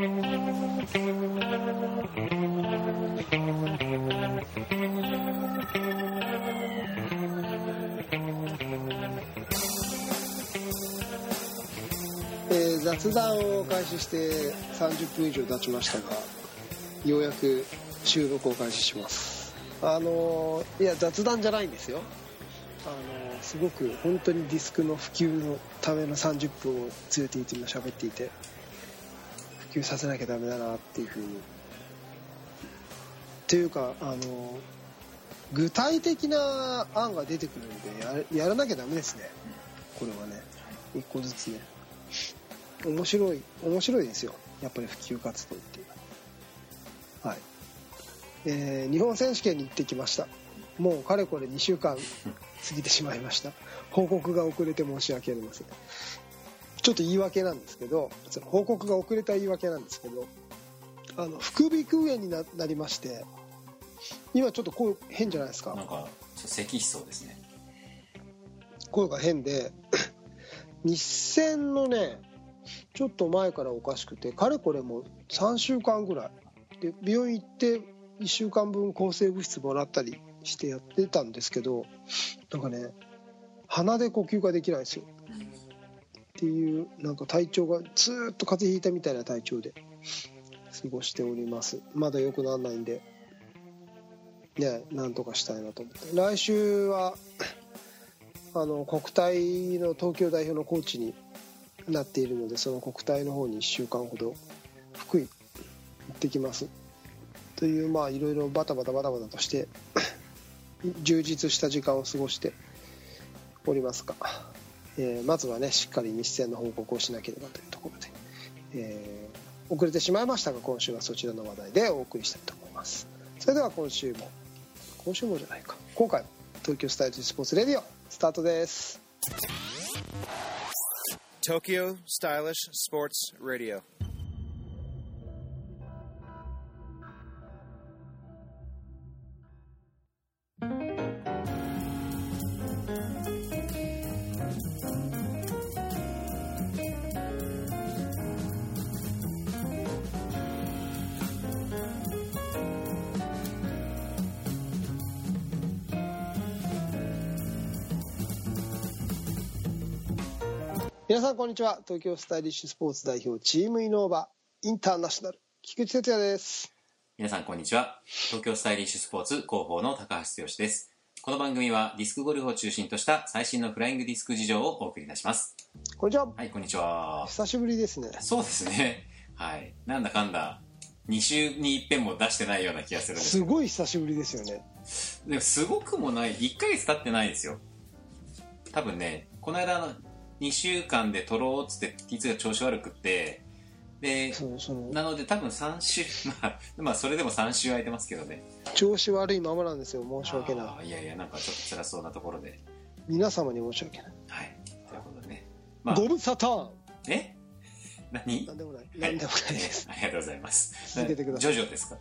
えー雑談を開始して30分以上経ちましたがようやく収録を開始します。あのーいや雑談じゃないんですよ。あのーすごく本当にディスクの普及のための30分を連れていて今喋っていて。普及させなきゃダメだなっていうふうに。っていうかあの具体的な案が出てくるんでややらなきゃダメですね。これはね。一個ずつね。面白い面白いですよ。やっぱり普及活動っていうのは。はい。えー日本選手権に行ってきました。もうかれこれ2週間過ぎてしまいました。報告が遅れて申し訳ありません。ちょっと言い訳なんですけどその報告が遅れた言い訳なんですけどあの副鼻腔炎にななりまして今ちょっと声変じゃないですか。なんかちょっと咳しそうですね。声が変で日戦のねちょっと前からおかしくてかれこれもう3週間ぐらい。で病院行って1週間分抗生物質もらったりしてやってたんですけどなんかね鼻で呼吸ができないんですよっていうなんか体調がずっと風邪ひいたみたいな体調で過ごしております。まだ良くならないんで。ねなんとかしたいなと思って。来週はあの国体の東京代表のコーチになっているのでその国体の方に1週間ほど福井行ってきます。というまあいろいろバタバタバタバタとして充実した時間を過ごしておりますが、えーまずはねしっかり日戦の報告をしなければというところで、えー遅れてしまいましたが今週はそちらの話題でお送りしたいと思います。それでは今週も今週もじゃないか。今回も東京スタイルスポーツレディオスタートです。東京スタイリッシュスポーツレディオ皆さんこんにちは。東京スタイリッシュスポーツ代表チームイノーバインターナショナル菊池哲也です。皆さんこんにちは。東京スタイリッシュスポーツ広報の高橋剛です。この番組はディスクゴルフを中心とした最新のフライングディスク事情をお送りいたします。こんにちは。はいこんにちは。久しぶりですね。そうですね。はい。なんだかんだ2週に一遍も出してないような気がするんです。すごい久しぶりですよね。でもすごくもない。1ヶ月経ってないですよ。多分ねこの間の2週間で取ろうっつって T2 が調子悪くってでなので多分3週 まあ、まあそれでも3週空いてますけどね。調子悪いままなんですよ申し訳ない。いやいやなんかちょっと辛そうなところで。皆様に申し訳ない、はいということでね。まあご無沙汰。え？何？なんでもない。なんでもないです。ありがとうございます。続けてくださジョジョですか？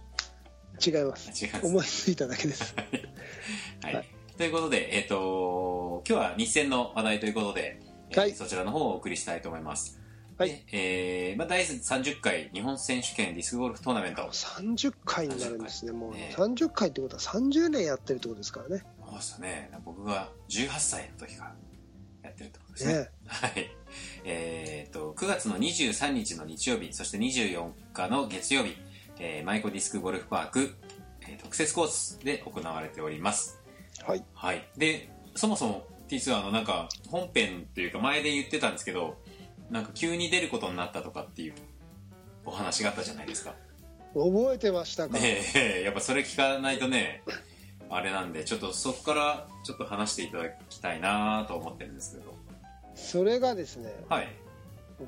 違います。あ違います。思いついただけです。はい、はい。ということで、えっ、と今日は日戦の話題ということで、えーはいそちらの方をお送りしたいと思います。はいでえーまあ、第30回日本選手権ディスクゴルフトーナメント。30回になるんですねもうね30回ってことは30年やってるってことですからねそうですね。僕が18歳の時からやってるってことですね。ねはい。えっ、と、9月の23日の日曜日、そして24日の月曜日、えーマイコディスクゴルフパーク、えー特設コースで行われております。はいはい。で、そもそも T2 はあの、なんか、本編っていうか前で言ってたんですけど、なんか急に出ることになったとかっていうお話があったじゃないですか。覚えてましたか、ねえ、やっぱそれ聞かないとね、あれなんで、ちょっとそこからちょっと話していただきたいなと思ってるんですけど。それがですねはい。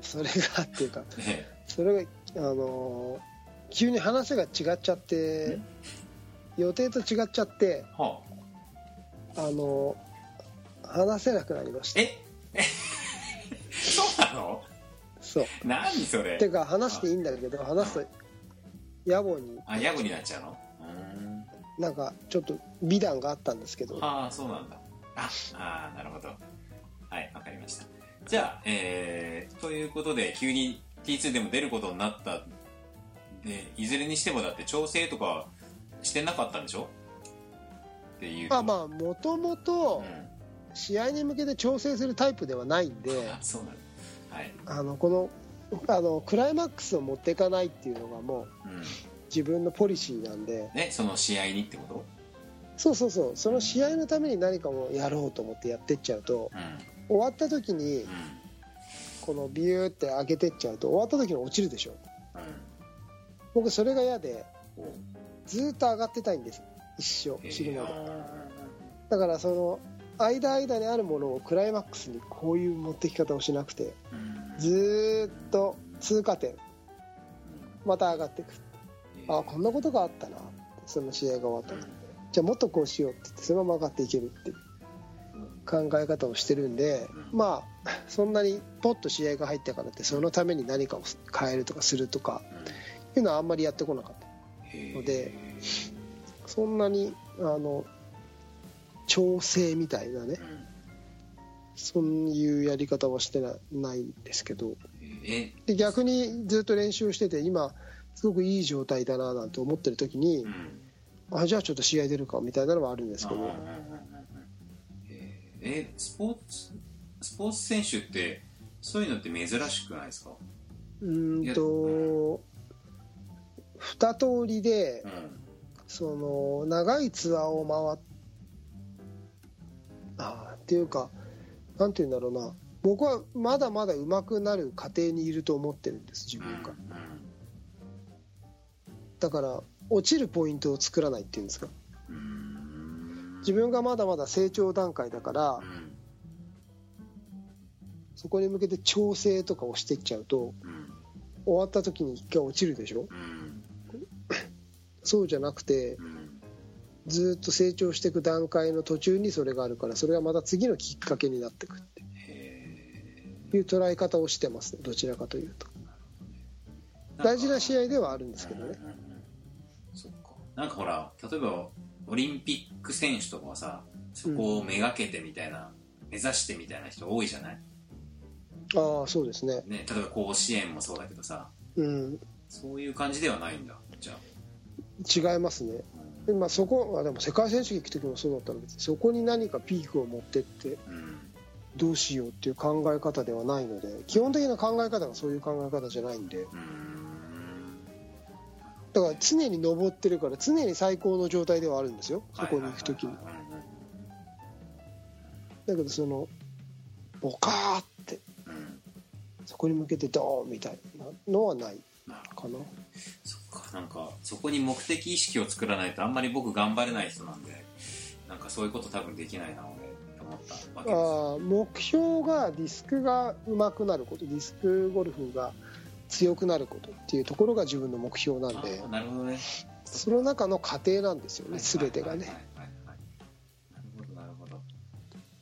それがっていうか ねそれがあのー急に話が違っちゃって予定と違っちゃってはあ、あのー話せなくなりました。え？え？そうなの？そう。何それ？てか話していいんだけど話すと野暮に。あ、ヤブになっちゃうの？うーん。なんかちょっと美談があったんですけど。ああ、そうなんだ。あ、あーなるほど。はい、わかりました。じゃあ、えー、ということで、急に T2 でも出ることになった。でいずれにしてもだって調整とかしてなかったんでしょ？っていう。あまあもともとうん試合に向けて調整するタイプではないんであ そうなはい、あのこのあのクライマックスを持っていかないっていうのがもううん。自分のポリシーなんで。ね、その試合にってこと？そうそうそう。その試合のために何かをやろうと思ってやってっちゃうとうん。終わった時にうん。このビューって上げてっちゃうと終わった時に落ちるでしょ。僕それが嫌でずーっと上がってたいんです。一生死ぬまで。えだからその間間にあるものをクライマックスにこういう持ってき方をしなくてずーっと通過点また上がっていくあこんなことがあったなその試合が終わったらじゃあもっとこうしようって言ってそのまま上がっていけるっていう考え方をしてるんでまあそんなにポッと試合が入ったからってそのために何かを変えるとかするとかいうのはあんまりやってこなかったのでそんなにあの調整みたいなね。そういうやり方はしてなないんですけど。え？で逆にずっと練習してて今すごくいい状態だななんて思ってる時にうん。あじゃあちょっと試合出るかみたいなのはあるんですけど。ええスポーツスポーツ選手ってそういうのって珍しくないですか？うーんと二通りでうん。その長いツアーを回っあーっていうかなんて言うんだろうな。僕はまだまだ上手くなる過程にいると思ってるんです自分が。だから落ちるポイントを作らないっていうんですか。自分がまだまだ成長段階だからうん。そこに向けて調整とかをしていっちゃうとうん。終わった時に一回落ちるでしょ。うん。そうじゃなくてうんずっと成長していく段階の途中にそれがあるからそれがまた次のきっかけになっていくってへいう捉え方をしてますねどちらかというと。ー大事な試合ではあるんですけどね。うんうんうんそっか。なんかほら例えばオリンピック選手とかはさそこをめがけてみたいな、目指してみたいな人多いじゃない？ああそうですね。ね例えば甲子園もそうだけどさ。うん。そういう感じではないんだじゃあ。違いますねでまあそこはでも世界選手権行く時もそうだったのでそこに何かピークを持ってってうんどうしようっていう考え方ではないので基本的な考え方がそういう考え方じゃないんで。だから常に登ってるから常に最高の状態ではあるんですよ。そこに行く時に。だけどそのボカーってそこに向けてドーンみたいなのはないなるほかな。どそっかなんかそこに目的意識を作らないとあんまり僕頑張れない人なんでなんかそういうこと多分できないな俺あー目標がディスクが上手くなることディスクゴルフが強くなることっていうところが自分の目標なんで。あなるほどね。その中の過程なんですよね全てがね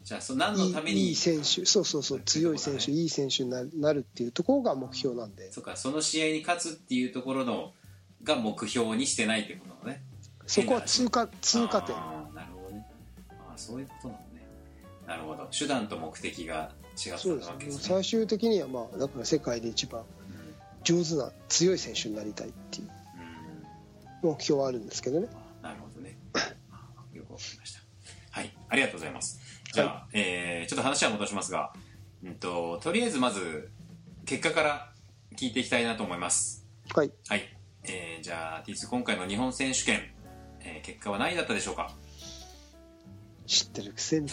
じゃあそ何のいためにいいい選手。そうそうそう。強い選手いい選手になるっていうところが目標なんで。そうかその試合に勝つっていうところのが目標にしてないってことなのね。そこは通過通過点。あーなるほどね。あーそういうことなのね。なるほど。手段と目的が違ったわけですね。最終的にはまあだから世界で一番うん。上手な強い選手になりたいっていううん。目標はあるんですけどね。なるほどね。あよくわかりました。はい、ありがとうございます。じゃあ、えーちょっと話は戻しますが、うんと、とりあえずまず、結果から聞いていきたいなと思います。はいはい。えーじゃあ、T2 今回の日本選手権、えー結果は何位だったでしょうか？知ってるくせに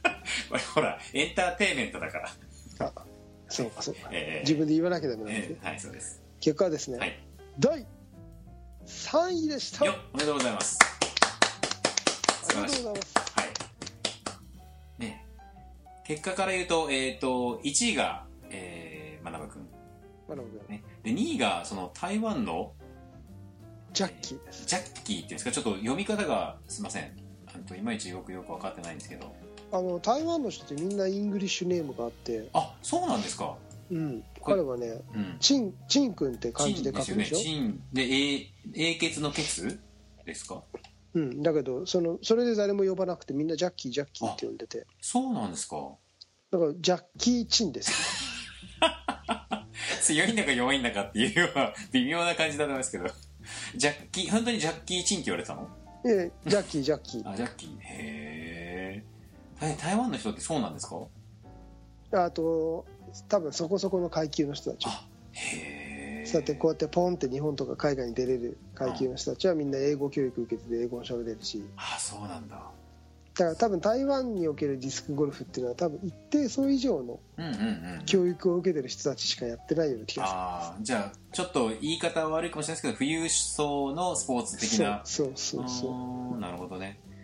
ほら、エンターテインメントだから。あそうかそうかえー自分で言わなきゃダメなんでえーはい、そうです。結果はですね、はい。第3位でしたよっおめでとうございます。ありが素晴らしい。とうござい。結果から言うと、えっ、と、1位が、えー、まなぶくん。なるほどね、で2位がその台湾のジャッキー。ですジャッキーっていうんですか？ちょっと読み方がすいません。あといまいちよくよく分かってないんですけど。あの台湾の人ってみんなイングリッシュネームがあって、あそうなんですか。うん、彼はねうん。チンチン君って漢チ字でンですよね書くでしょチン。で英英傑のケツですか？うん、だけどそのそれで誰も呼ばなくてみんなジャッキージャッキーって呼んでて。そうなんですか？だからジャッキー・チンです。強いんだか弱いんだかっていうのは微妙な感じだと思いますけど。ジャッキー本当にジャッキー・チンって言われてたの？ええジャッキージャッキー。あジャッキー。へえ台湾の人ってそうなんですか？あと多分そこそこの階級の人たち。あへえそうやってこうやってポンって日本とか海外に出れる階級の人たちはみんな英語教育受けてて英語も喋れるし。あそうなんだ。だから多分台湾におけるディスクゴルフっていうのは多分一定層以上のうんうんうん教育を受けてる人たちしかやってないような気がああじゃあちょっと言い方は悪いかもしれないですけど富裕層のスポーツ的な。そうそうそうそう。なるほどね。へ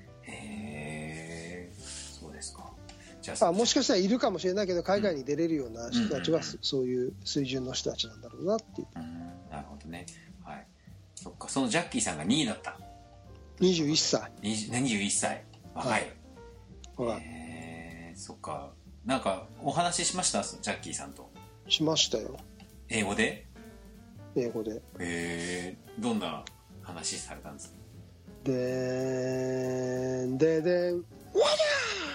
ああもしかしたらいるかもしれないけど海外に出れるような人たちはうんそそういう水準の人たちなんだろうなっていう。うん。なるほどね。はい。そっか。そのジャッキーさんが2位だった。21歳。20 21歳。若い、はい。ほらへえそっか。なんかお話ししました？ジャッキーさんと。しましたよ。英語で？英語で。へえどんな話されたんですか？でーんででん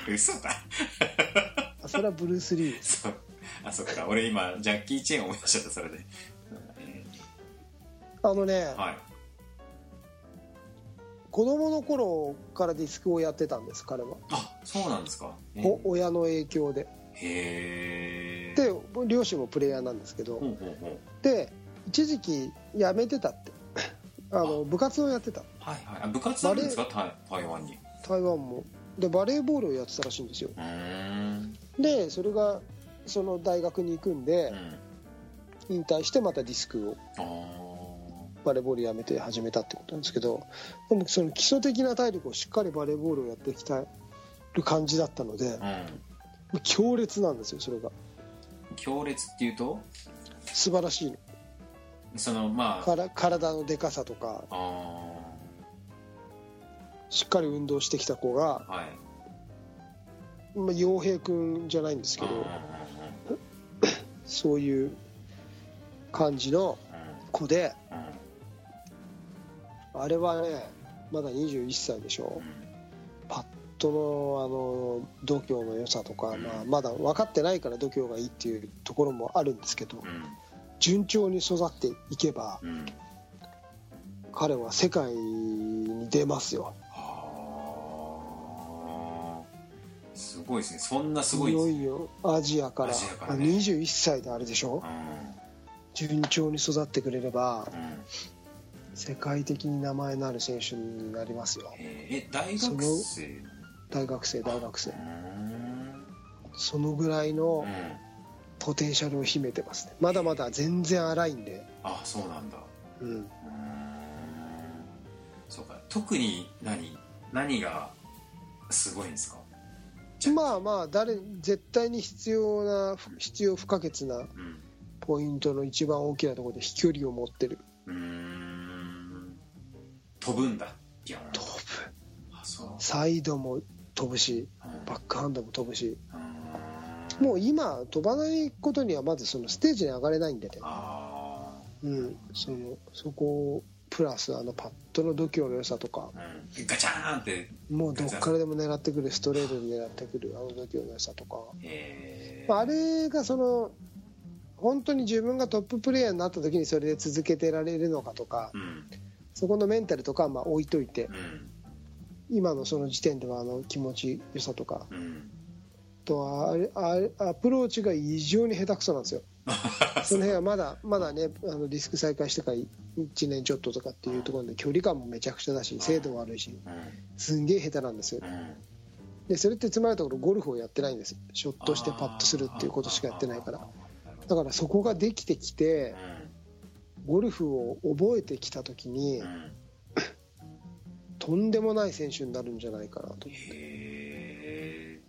嘘だ。あそれはブルース・リー。そう。あそっか。俺今ジャッキー・チェーン思い出しちゃったそれで、えあのねーはい。子供の頃からディスクをやってたんです彼は。あそうなんですか。えお親の影響で。へえで両親もプレイヤーなんですけど。ほうほうほう。で一時期辞めてたって。あの部活をやってた。はいはい。あ部活あるんですか？台台湾に。台湾もでバレーボールをやってたらしいんですよ。でそれがその大学に行くんでうん。引退してまたディスクをあバレーボールやめて始めたってことなんですけどでもその基礎的な体力をしっかりバレーボールをやってきたる感じだったのであうん。強烈なんですよそれが。強烈っていうと？素晴らしいの。そのまあ。から体のでかさとか。あしっかり運動してきた子が、ーはい。まあ、陽平君じゃないんですけどそういう感じの子であれはねまだ21歳でしょ。パッドのあの度胸の良さとか、まあ、まだ分かってないから度胸がいいっていうところもあるんですけど順調に育っていけば彼は世界に出ますよすごいですね。そんなすごい。いよいよアジアから。アジアからね。まあ21歳であれでしょ？順調に育ってくれればうん。うん世界的に名前のある選手になりますよ。えー。え大学生？大学生大学生。そのぐらいのうん。ポテンシャルを秘めてますね。まだまだ全然荒いんで、あそうなんだ。うん、うーん。そうか。特に何？何がすごいんですか？まあまあ誰絶対に必要な必要不可欠なうん。ポイントの一番大きなところで飛距離を持ってる。うーん。飛ぶんだ飛ぶ。サイドも飛ぶしうん。バックハンドも飛ぶし。もう今飛ばないことにはまずそのステージに上がれないんでね、あうん、そのそこプラスあのパッドの度胸の良さとか。あうん。ガチャーンって。もうどっからでも狙ってくるストレートで狙ってくるあの度胸の良さとか、えまあ、あれがその本当に自分がトッププレーヤーになった時にそれで続けてられるのかとかうん。そこのメンタルとかはまあ置いといてうん。今のその時点ではあの気持ちよさとかうん。とはあれあれアプローチが異常に下手くそなんですよ その辺はまだまだねあのディスク再開してから1年ちょっととかっていうところで距離感もめちゃくちゃだし精度も悪いしうん。すんげえ下手なんですよ。うん。でそれってつまりのところゴルフをやってないんですショットしてパッとするっていうことしかやってないから。だからそこができてきてゴルフを覚えてきた時にとんでもない選手になるんじゃないかなとへー。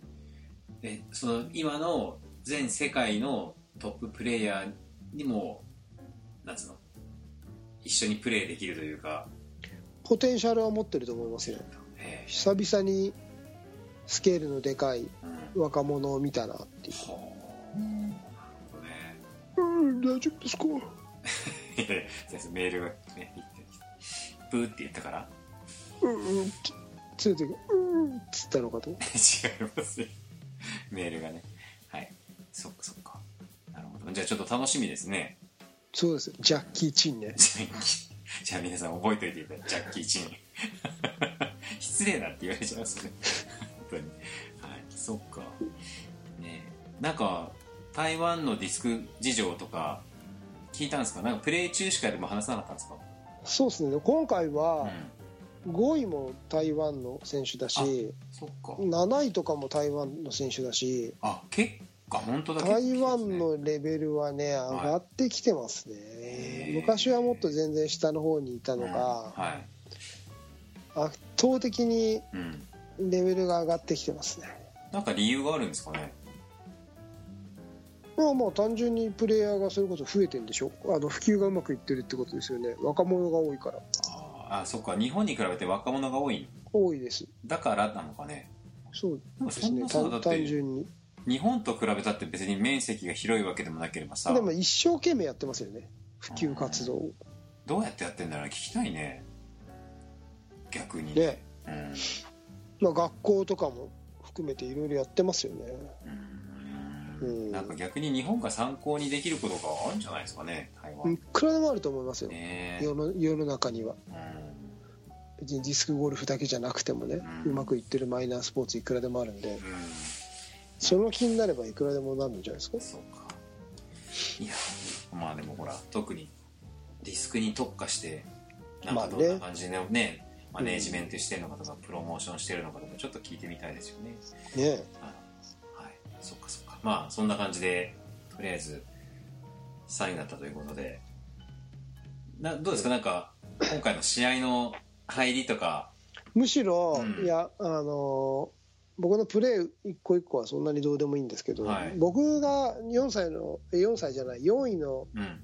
えその今の全世界のトッププレイヤーにもなんつうの一緒にプレーできるというか。ポテンシャルは持ってると思いますよ。へ久々にスケールのでかい若者を見たなっていはあなるほどね。ううん大丈夫ですメールがね言ってきたプーって言ったから。うんうんついてうんっつったのかと。違いますよメールがね。はい。そっかそっじゃあちょっと楽しみですね。そうです。ジャッキー・チンね。じゃあ皆さん覚えておいていただい。てジャッキー・チン。失礼だって言われちゃいますね。本当に。はい。そっか。ねえ。なんか台湾のディスク事情とか聞いたんですか？なんかプレイ中しかでも話さなかったんですか？そうですね。今回うはん。5位も台湾の選手だしそっか。7位とかも台湾の選手だしあ結果本当だ。台湾のレベルはね上がってきてますね、へー。昔はもっと全然下の方にいたのですねが、はい。圧倒的にうん。レベルが上がってきてますね。なんか理由があるんですかね。まあまあ単純にプレイヤーがそれこそ増えてるんでしょ。あの普及がうまくいってるってことですよね。若者が多いから。あー。あそっか。日本に比べて若者が多い。多いです。だからなのかね。そうですね。単純に日本と比べたって別に面積が広いわけでもなければさ。でも一生懸命やってますよね。普及活動を。どうやってやってんだろう聞きたいね。逆に。ね。うん。まあ学校とかも含めていろいろやってますよね。うん。うん。なんか逆に日本が参考にできることがあるんじゃないですかね台い湾くらでもあると思いますよ。ね。世の世の中には。うん。別にディスクゴルフだけじゃなくてもね、ううんまくいってるマイナースポーツいくらでもあるんで。うんその気になればいくらでもなるんじゃないですか？そうか。いやまあでもほら特にディスクに特化してなんかまあね。どんな感じでね,、マネージメントしてるのかとか、プロモーションしてるのかとかちょっと聞いてみたいですよね。ね。はい。そっかそっか。まあそんな感じでとりあえず3位になったということで。などうですか？なんか今回の試合の入りとか。むしろ、うん。いやあの僕のプレー一個一個はそんなにどうでもいいんですけど、はい。僕が4歳のえ4歳じゃない4位のうん。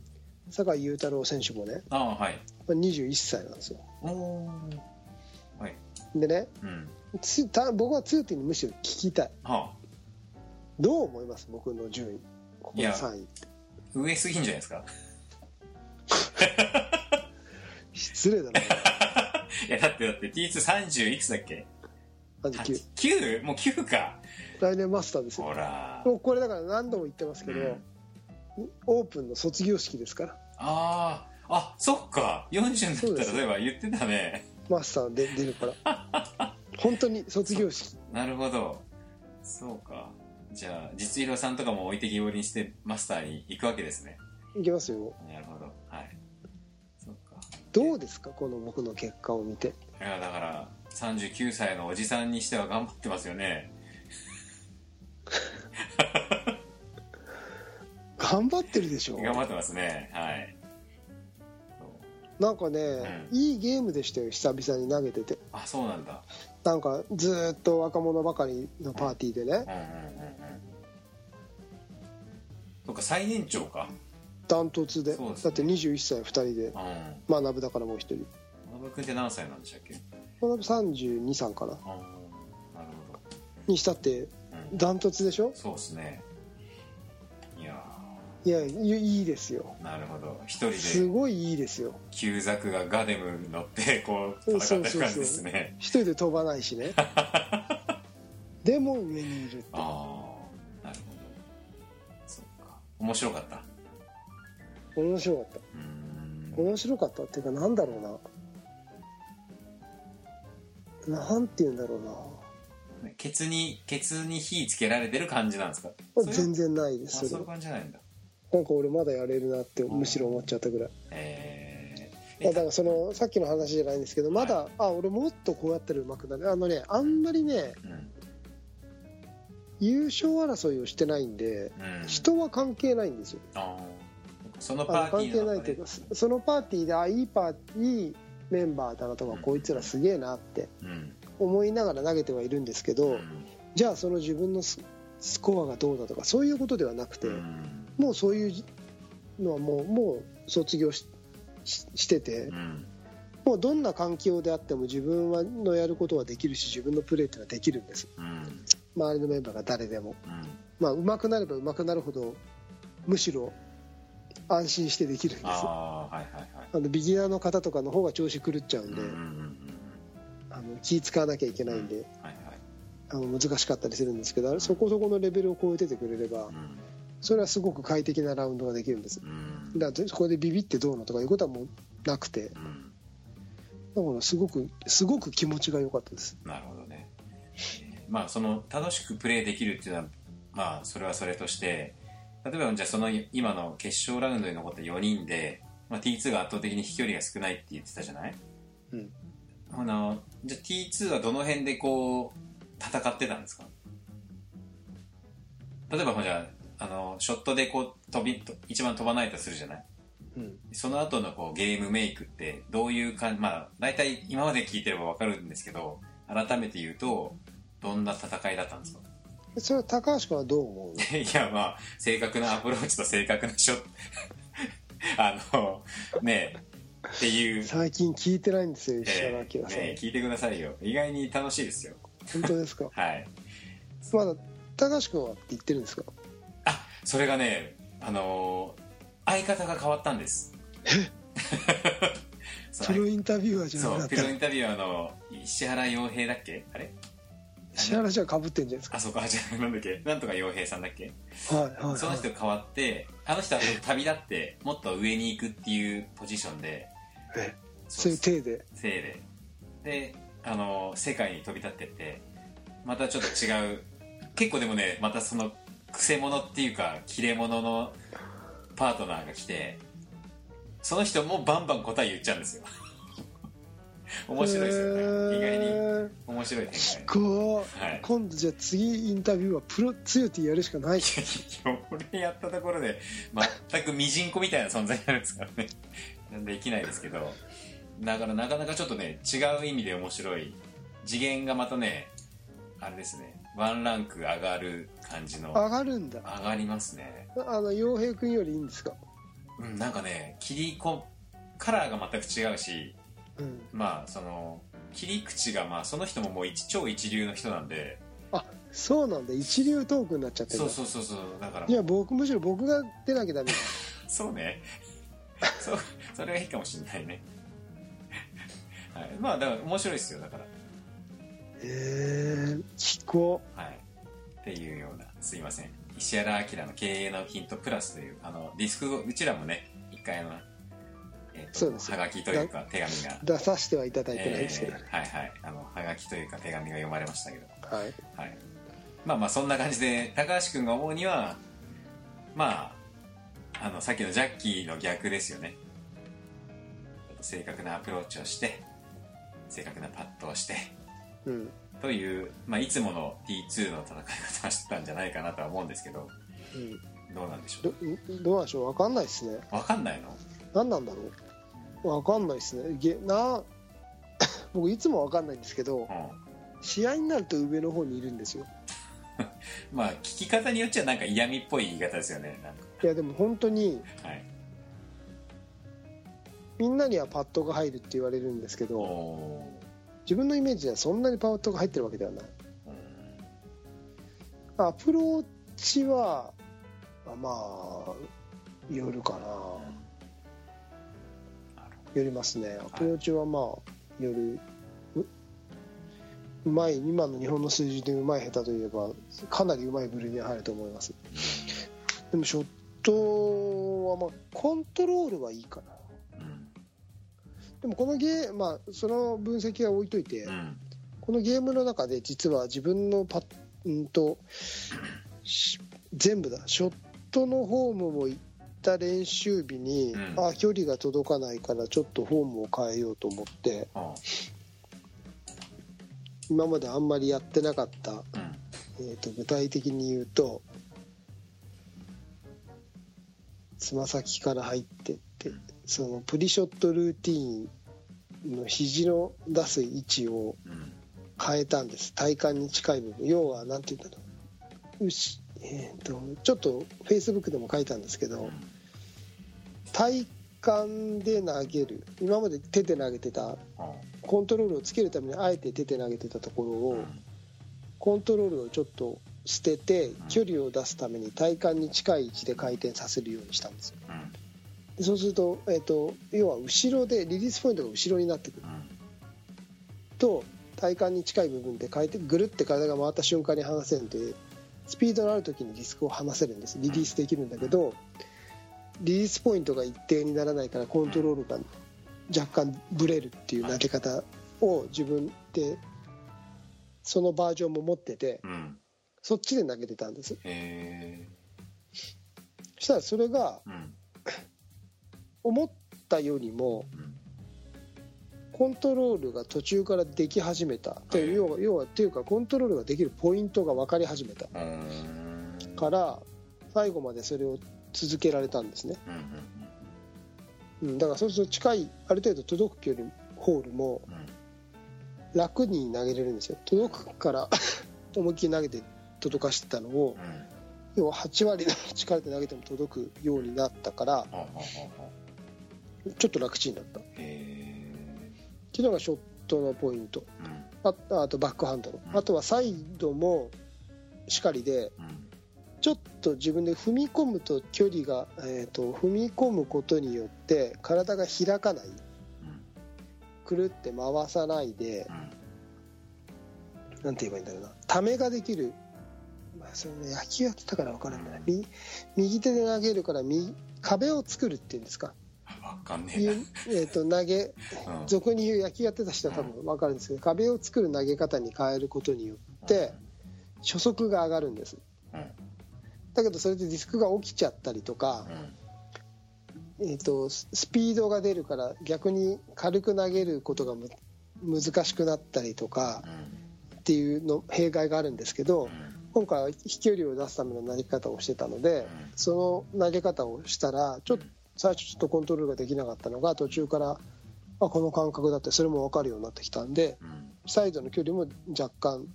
酒井雄太郎選手もねああはい。まあ21歳なんですよ。はい。でねうん。僕はツーティーにむしろ聞きたい。はあ。どう思います？僕の順位。ここのいや3位上すぎんじゃないですか？失礼だな。いやだってだって T230 いくつだっけ？39 9? もう9か。来年マスターですよ。ほら。もうこれだから何度も言ってますけど、うん。オープンの卒業式ですから。あああそっか。40にそうですなったら例えば言ってたね。マスターで出るから。本当に卒業式。なるほど。そうか。じゃあ実広さんとかも置いてきぼりにしてマスターに行くわけですね。いきますよ。なるほど。はい。そっか。どうですか？この僕の結果を見て。いやだから39歳のおじさんにしては頑張ってますよね。頑張ってるでしょ。頑張ってますね。はい。なんかね、うん。いいゲームでしたよ久々に投げてて。あそうなんだ。なんかずーっと若者ばかりのパーティーでね。うんうんうんうん。そっか最年長か。ダントツで。ね。だって21歳2人で。うん。まあナブだからもう1人。学君って何歳なんでしたっけ？まあ323かな。なるほにしたってど、うん、ダントツでしょ？そうですね。いやいやいいですよ。ーなるほど。一人ですごいいいですよ。旧ザクがガデムに乗ってこう戦ってる感じですね。一人で飛ばないしね。でも上にいるってああなるほど。そっか。面白かった。面白かった。面白かったっていうかなんだろうななんて言うんだろうな。ケツにケツに火つけられてる感じなんですか？全然ないであそういう感じじゃないんだ。なんか俺まだやれるなってむしろ思っちゃったぐらい。えー、だからそのさっきの話じゃないんですけどまだ、あ俺もっとこうやったらうまくなる。あのねあんまりねうん。優勝争いをしてないんでうん。人は関係ないんですよ。あー。そのパーティーの中で係ないというかそそのパーティーであいいパーいいメンバーだなとか、うんこいつらすげえなってうん。思いながら投げてはいるんですけど、うん。じゃあその自分のススコアがどうだとかそういうことではなくて、うん。もうそういうのはもうもう卒業しししててうん。もうどんな環境であっても自分はのやることはできるし自分のプレーっていうのはできるんです。うん。周りのメンバーが誰でも。うん。まあ上手くなれば上手くなるほどむしろ安心してできるんです。あああはいはいはい。のビギナーの方とかの方が調子狂っちゃうんで、うんうんうんうん。あの気使わなきゃいけないんで、はいはい。あの難しかったりするんですけどそこそこのレベルを超えててくれればうん。それはすごく快適なラウンドができるんです。うん。だからそこでビビってどうのとかいうことはもうなくてうん。だからすごくすごく気持ちが良かったです。なるほどね。えーまあその楽しくプレーできるっていうのはまあそれはそれとして例えばじゃあその今の決勝ラウンドに残った4人で、まあ、T2 が圧倒的に飛距離が少ないって言ってたじゃない？うん。あのじゃあ T2 はどの辺でこう戦ってたんですか？例えばじゃああのショットでこう飛び一番飛ばないとするじゃない？うん。その後のこうゲームメイクってどういう感じ？まあ大体今まで聞いてれば分かるんですけど改めて言うとどんな戦いだったんですか？それは高橋君はどう思うの？いやまあ正確なアプローチと正確なショット。あのねえっていう、最近聞いてないんですよ石え原明さん、ーねえ聞いてくださいよ。意外に楽しいですよ。本当ですか？はい。まだ高橋君はって言ってるんですか？あそれがねあのー相方が変わったんです。プロインタビュアーじゃそうプロインタビュアーの石原洋平だっけ？あれ？石原じゃかぶってんじゃないですか？あそこあじゃあなんだっけ？なんとか洋平さんだっけ？はいはい、はい、その人変わってあの人は旅立ってもっと上に行くっていうポジションでえそういう体で？せいで。であの世界に飛び立ってってまたちょっと違う結構でもねまたそのくせ者っていうか切れ者のパートナーが来てその人もバンバン答え言っちゃうんですよ 面白いですよね。意外に。に面白い展開。はい。今度じゃあ次インタビューはプロ強いってやるしかない。いや俺やったところで全くミジンコみたいな存在になるんですからね。できないですけど。だからなかなかちょっとね違う意味で面白い次元がまたねあれですね。ワンランク上がる感じの。上がるんだ。上がりますね。あの洋平君よりいいんですか？うんなんかね切りこカラーが全く違うしうん。まあその切り口がまあその人ももう一超一流の人なんで。そうなんだ。一流トークになっちゃってるそうそうそうそう。だから。いや僕むしろ僕が出なきゃダメ。だ そうね。そうそれがいいかもしれないね。はい。まあだから面白いですよだから。へえ聞こはい。っていうようなすいません。石原明の経営のヒントプラスというあのディスクをうちらもね一回あのえーとそうです。よはがきというか手紙が。う出させてはいただいてないですけど、えーはいはい。あのはがきというか手紙が読まれましたけど。はい。はい、まあまあそんな感じで高橋君が思うにはまああのさっきのジャッキーの逆ですよね。正確なアプローチをして正確なパットをしてうん。という、まあ、いつもの T2 の戦い方をしてたんじゃないかなとは思うんですけどうん。どうなんでしょう？どどうなんでしょう？分かんないですね。分かんないの？何なんだろう？分かんないですね。げな 僕いつも分かんないんですけどうん。試合になると上の方にいるんですよ。まあ聞き方によっちゃなんか嫌味っぽい言い方ですよね。いやでも本当にはい。みんなにはパットが入るって言われるんですけおどお自分のイメージではそんなにパットが入ってるわけではない。ーうん。アプローチはあまあよるかな。なるほよりますね。アプローチはまあよるううまい今の日本の数字でうまい下手といえばかなりうまい部類には入ると思います。でもショットはまあコントロールはいいかな。うん。でもこのゲーまあその分析は置いといて、うん。このゲームの中で実は自分のパッうんとし全部だ。ショットのフォームもた練習日に、うん。あ距離が届かないからちょっとフォームを変えようと思ってあ今まであんまりやってなかった、うん。えー、と具体的に言うとつま先から入ってってそのプリショットルーティーンの肘の出す位置をうん。変えたんです。体幹に近い部分。要は何て言うんだろう。えー、とちょっとフェイスブックでも書いたんですけど体幹で投げる。今まで手で投げてたあコントロールをつけるためにあえて手で投げてたところを、うん。コントロールをちょっと捨てて距離を出すために体幹に近い位置で回転させるようにしたんですよ。うん。でそうすると,、えー、と要は後ろでリリースポイントが後ろになってくる。と体幹に近い部分で回転ぐるって体が回った瞬間に離せるんでスピードのある時にディスクを離せるんです。リリースできるんだけどリリースポイントが一定にならないからコントロールが若干ブレるっていう投げ方を自分でそのバージョンも持っててうん。そっちで投げてたんです。そしたらそれがうん。思ったよりもうん。コントロールが途中からでき始めた。という要は要はっていうかコントロールができるポイントが分かり始めた。から最後までそれを続けられたんですね、うんうんうん、だからそうすると近いある程度届く距離ホールも楽に投げれるんですよ。届くから 思いっきり投げて届かしてたのをうん。要は8割の力で投げても届くようになったからちょっと楽ちんだった。っていうのがショットのポイント。うん。ああとバックハンドの。うん。あとはサイドもしかりでうんちょっと自分で踏み込むと距離が、えー、と踏み込むことによって体が開かない。うんくるって回さないでなんて言えばいいんだろうな。ためができる、まあ、それね野球やってたから分かるんだな。右右手で投げるから右壁を作るっていうんですか。わかんねええー、と投げうん。俗に言う野球やってた人は多分分かるんですけど壁を作る投げ方に変えることによって初速が上がるんです。うんだけどそれでディスクが起きちゃったりとか、うん。えー、とススピードが出るから逆に軽く投げることがむ難しくなったりとかうん。っていうの弊害があるんですけどうん。今回は飛距離を出すための投げ方をしてたのでその投げ方をしたらちょっと最初ちょっとコントロールができなかったのが途中からあこの感覚だってそれも分かるようになってきたんでうん。サイドの距離も若干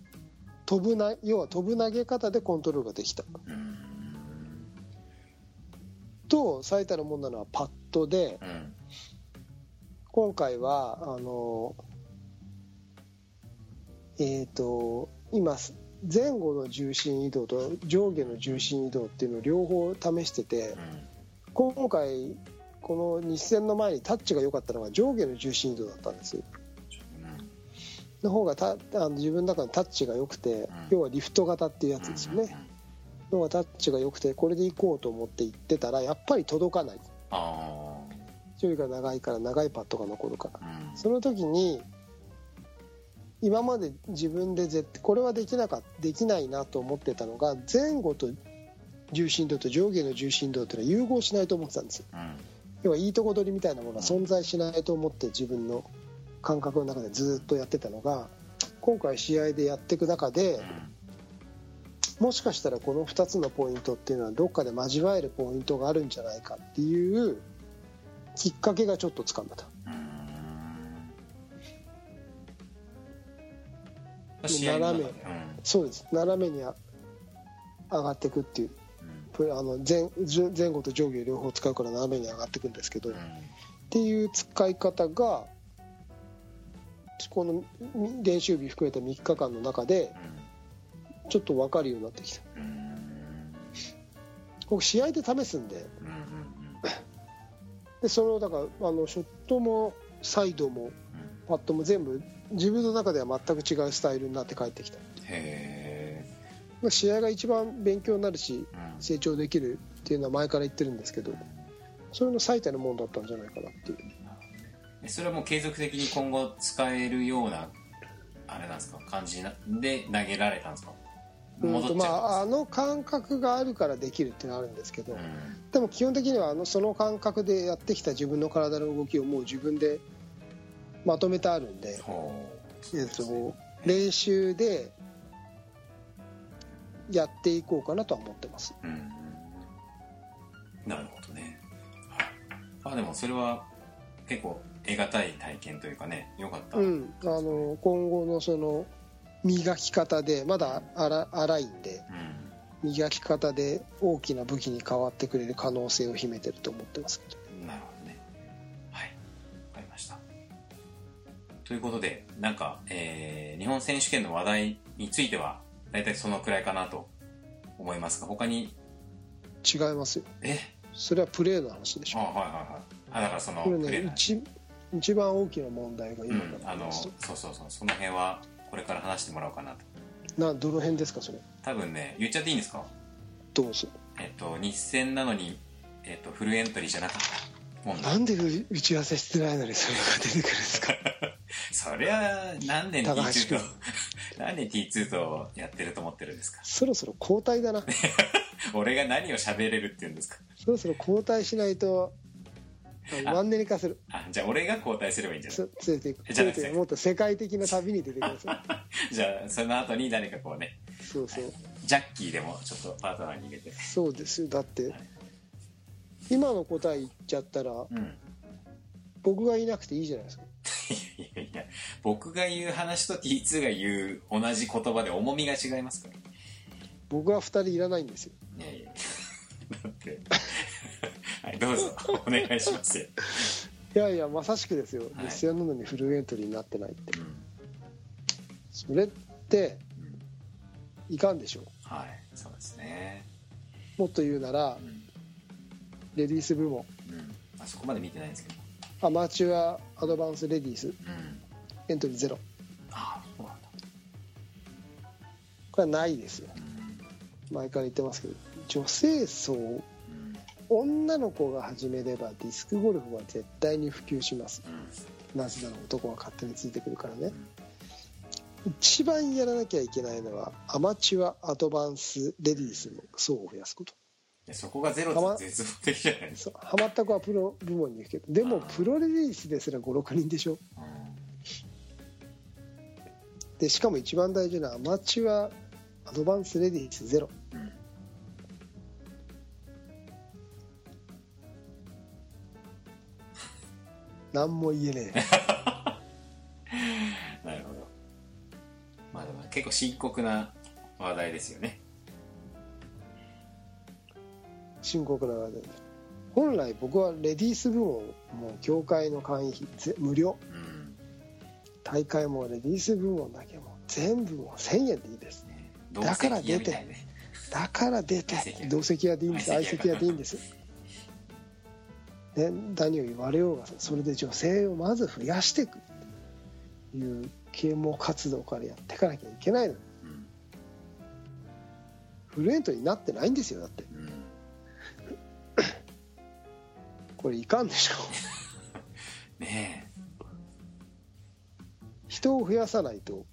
飛ぶな要は飛ぶ投げ方でコントロールができた。うんと最たるもんなのはパッドでうん今回はあのえっ、と今前後の重心移動と上下の重心移動っていうのを両方試してて今回この日戦の前にタッチが良かったのが上下の重心移動だったんです。の方がたあの自分の中のタッチが良くて、要はリフト型っていうやつですよね、の方がタッチが良くてこれで行こうと思って行ってたらやっぱり届かない。あ距離が長いから長いパットが残るから。あうん。その時に今まで自分で絶対これはできなかできないなと思ってたのが前後と重心動と上下の重心動っていうのは融合しないと思ってたんですよ。うん。要はいいとこ取りみたいなものは存在しないと思って自分の感覚の中でずっとやってたのが今回試合でやっていく中でもしかしたらこの2つのポイントっていうのはどっかで交わえるポイントがあるんじゃないかっていうきっかけがちょっとつかんだと。うん。そうです。斜めにあ上がっていくっていう。プレあの前前前後と上下両方使うから斜めに上がっていくんですけど、うん。うんっていう使い方がこのみ練習日含めた3日間の中でちょっと分かるようになってきた。僕試合で試すんで。でそのだからあのショットもサイドもパットも全部自分の中では全く違うスタイルになって帰ってきた。へまあ試合が一番勉強になるし成長できるっていうのは前から言ってるんですけどそれの最たるもんだったんじゃないかなっていう。でそれはもう継続的に今後使えるようなあれなんですか？感じなで投げられたんですか？うんまああの感覚があるからできるっていうのはあるんですけど、うん。でも基本的にはあのその感覚でやってきた自分の体の動きをもう自分でまとめてあるんで、えっと、練習でやっていこうかなとは思ってます。うん。なるほどね。あでもそれは結構得難い体験というかねよかった、うん。あの今後のその磨き方でまだ荒荒いんで磨き方で大きな武器に変わってくれる可能性を秘めてると思ってますけど。うんなるほどね。はい。わかりました。ということでなんか、えー日本選手権の話題については大体そのくらいかなと思いますが他に？違いますよ。え？それはプレーの話でしょ。あはいはいはい。あだからそのこれプレーのね一一番大きな問題がうんあのそうそうそう。その辺はこれから話してもらおうかなと。などの辺ですかそれ？多分ね言っちゃっていいんですか？どうぞ。えっと日戦なのに、えっと、フルエントリーじゃなかった。もんだなんでう打ち合わせしてないのにそれが出てくるんですか？そりゃ何年高橋 T2 君と何年 T2 とやってると思ってるんですか？そろそろ交代だな。俺が何を喋れるっていうんですか？そろそろ交代しないとあマンネリ化する。あじゃあ俺が交代すればいいんじゃない？そ連れていく。連れていく。もっと世界的な旅に出てくださじゃあその後に誰かこうね。いそうそう。ジャッキーでもちょっとパートナーに入れて。そうですよ。だって、はい。今の答え言っちゃったらうん。僕がいなくていいじゃないですか。いやいや僕が言う話と T2 が言う同じ言葉で重みが違いますから。僕は2人いらないんですよ。いやいや。だって はいどうぞ。お願いします。よ、いやいやまさしくですよ。はい。日戦なのにフルエントリーになってないって。うん。それってうん。いかんでしょ。うはいそうですね。もっと言うならうん。レディース部門。うん。あそこまで見てないんですけど。アマチュアアドバンスレディースうん。エントリーゼロ。ああそうなんだ。これはないですよ。うん。前から言ってますけど女性層うん女の子が始めればディスクゴルフは絶対に普及します。うん。なぜなら男は勝手についてくるからね。一番やらなきゃいけないのはアマチュアアドバンスレディースの層を増やすこと。そこがゼロって絶望的じゃないですそうハマった子はプロ部門に行くけどでもプロレディースですら56人でしょ。か、でしかも一番大事なアマチュアアドバンスレディースゼロ。うん何も言えねえ。なるほど。まあでも結構深刻な話題ですよね。深刻な話題。本来僕はレディース部門も協会の会員費ぜ無料。うん大会もレディース部門だけも全部もう1000円でいいです。ねだから出てね。だから出て 同席屋でいいんです。相席屋でいいんです、ね、何を言われようがそれで女性をまず増やしていくという啓蒙活動からやっていかなきゃいけないの。うんフルエントになってないんですよだって。うんこれいかんでしょ。ね人を増やさないと,、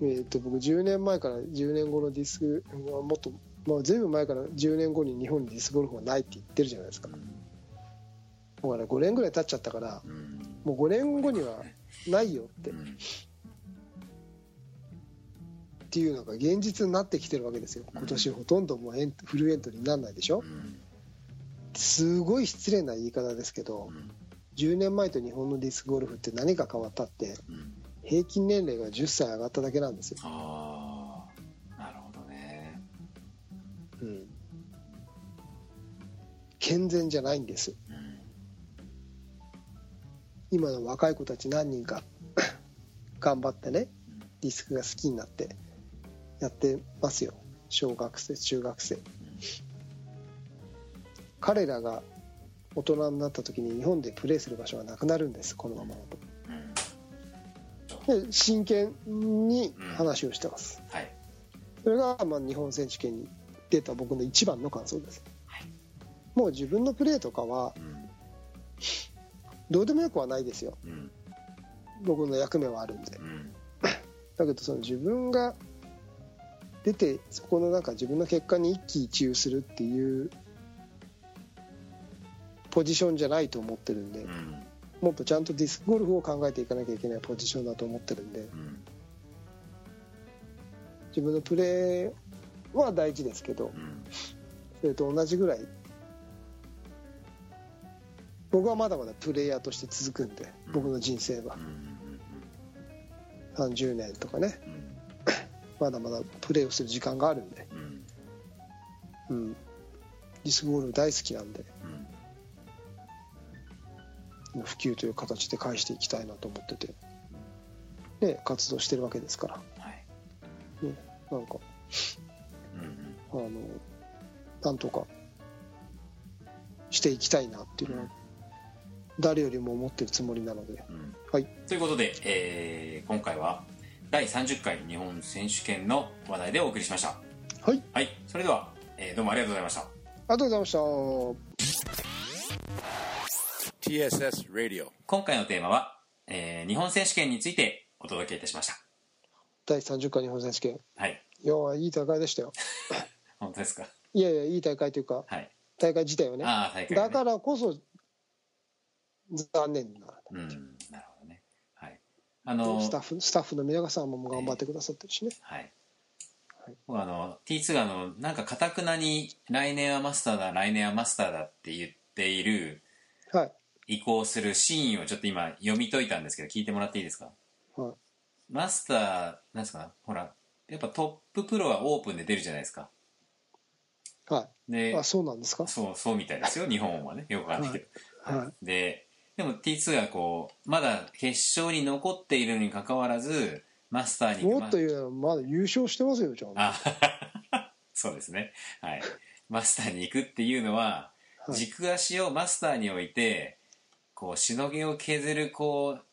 えー、と僕10年前から10年後のディスクもっと、まあ、ずいぶん前から10年後に日本にディスクゴルフはないって言ってるじゃないですか。えだから5年ぐらい経っちゃったからうん。うんもう5年後にはないよって。っうん。ていうのが現実になってきてるわけですよ。今年ほとんどもうエンフルエントリーにならないでしょ。うん。すごい失礼な言い方ですけどうん。10年前と日本のディスクゴルフって何が変わったってうん。平均年齢が10歳上がっただけなんですよ、健全じゃないんです。うん今の若い子たち何人か 頑張ってねディスクが好きになってやってますよ。小学生中学生。彼らが大人になった時に日本でプレーする場所がなくなるんですこのままだうん。とで真剣に話をしてます。はい。それがまあ日本選手権に出た僕の一番の感想ですもう自分のプレーとかはうん。どうでもよくはないですよ。うん。僕の役目はあるんで。うん。だけどその自分が出てそこのなんか自分の結果に一喜一憂するっていうポジションじゃないと思ってるんでうん。もっとちゃんとディスクゴルフを考えていかなきゃいけないポジションだと思ってるんでうん。自分のプレーは大事ですけどうん。それと同じぐらい僕はまだまだプレイヤーとして続くんで僕の人生は。うん30年とかね。うん。まだまだプレーをする時間があるんで、うん。うん、ディスクゴルフ大好きなんで。うん。普及という形で返していきたいなと思ってて、ね、活動してるわけですから、はい。ね、なんか。うん。あのなんとかしていきたいなっていうのは誰よりも思ってるつもりなので。うん。はい。ということで、えー今回は第30回日本選手権の話題でお送りしました。はい。はい。それでは、えーどうもありがとうございました。ありがとうございました。TSS Radio. 今回のテーマは、えー日本選手権についてお届けいたしました。第30回日本選手権。はい。いや、いい大会でしたよ。本当ですか？いやいや、いい大会というか、はい。大会自体はね。ああ大会、ね、だからこそ、残念な。うんなるほどね。はい。あのスタッフ、スタッフの皆さんも頑張ってくださってるしね。はい。はい。僕あの T2 があのなんかかたくなに来年はマスターだ来年はマスターだって言っているはい。移行するシーンをちょっと今読み解いたんですけど聞いてもらっていいですか？はい。マスターなんですかほらやっぱトッププロはオープンで出るじゃないですか。はい。であ、そうなんですか？そうそうみたいですよ日本はね。よくわかんないけど、はででも T2 がこうまだ決勝に残っているにかかわらずマスターにもっと言うまだ優勝してますよ、ちゃんと。あそうですねはいマスターに行くっていうのは、はい軸足をマスターに置いてこうしのぎを削るこう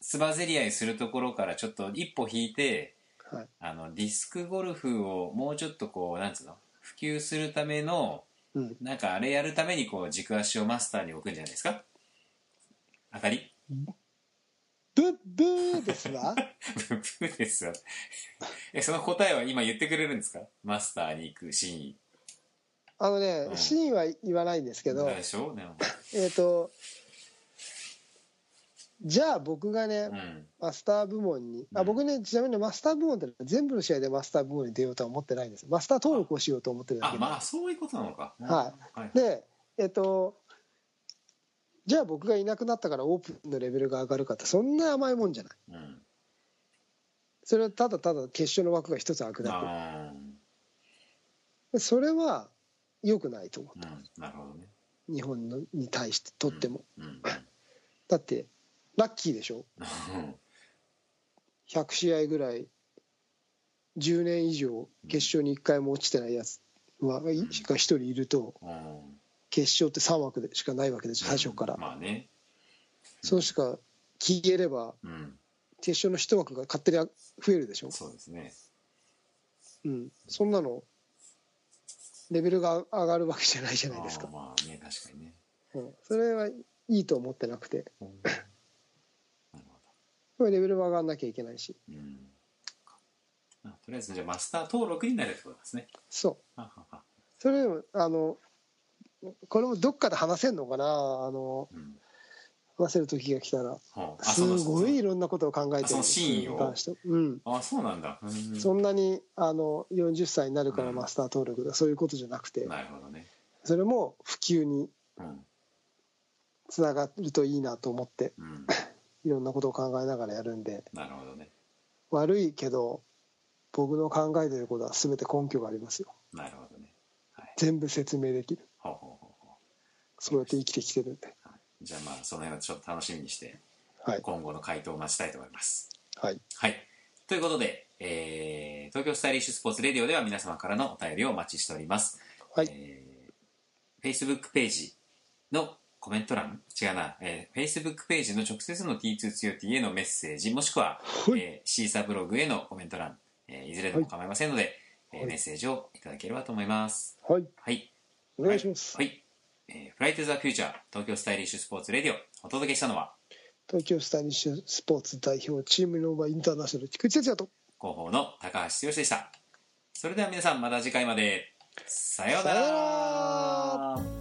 つばぜり合いするところからちょっと一歩引いてはい。あのディスクゴルフをもうちょっとこうなんつうの普及するためのうん。なんかあれやるためにこう軸足をマスターに置くんじゃないですか？当たり。ブッブーですわ。ブ ッブーですよえその答えは今言ってくれるんですか？マスターに行くシーンあのねう、ん。シーンは言わないんですけど、でしょ？でも。えっと、じゃあ僕がねう、ん。マスター部門に、あうん。僕ね、ちなみにマスター部門って全部の試合でマスター部門に出ようとは思ってないんです。よ。マスター登録をしようと思ってるだけで。あまあそういうことなのか。はい。はい。で、えっと、じゃあ僕がいなくなったからオープンのレベルが上がるかって、そんな甘いもんじゃない。うんそれはただただ決勝の枠が一つ開くだあけ。でそれは良くないと思ーうん。なるほどね。う。日本のに対してとっても。うん。だって、ラッキーでしょ。うん。100試合ぐらい10年以上決勝に1回も落ちてないやつはが1人いると。うん決勝って3枠でしかないわけですよ最初から。まあね。そうしか消えればうん。決勝の1枠が勝手に増えるでしょ、そうですね。うん、そんなのレベルが上がるわけじゃないじゃないですか。まあね確かにね。うん、それはいいと思ってなくて。うん。なるほレベルは上がんなきゃいけないし。どうん。あとりあえずじゃあマスター登録になるってことですね。そう。ははは。それでもあのこれもどっかで話せんのかな？あのうん話せる時が来たら。ほうあすごいいろんなことを考えてる。あそのシーンを？に関してうん。あそうなんだ。うん。そんなにあの40歳になるからうん。マスター登録だ、そういうことじゃなくて。なるほどね。それも普及にうん。つながるといいなと思って。うん。いろんなことを考えながらやるんで。なるほどね。悪いけど僕の考えてることは全て根拠がありますよ。なるほどね。はい。全部説明できるほうほうほうほそうやって生きてきてるんでじゃあまあその辺はちょっと楽しみにしてはい。今後の回答を待ちたいと思います。はい。はい。ということで、えー東京スタイリッシュスポーツレディオでは皆様からのお便りをお待ちしております。はい。えー Facebook ページのコメント欄違うな、えー Facebook ページの直接の T2 強 T へのメッセージ、もしくは、はい。えーシーサーブログへのコメント欄、えーいずれでも構いませんので、えーはい。メッセージをいただければと思います。はい。はい。お願いします、はい。はいえー、フライトザフューチャー東京スタイリッシュスポーツレディオお届けしたのは東京スタイリッシュスポーツ代表チームノーバーインターナショナル菊池哲也と広報の高橋剛でした。それでは皆さんまた次回まで。さようなら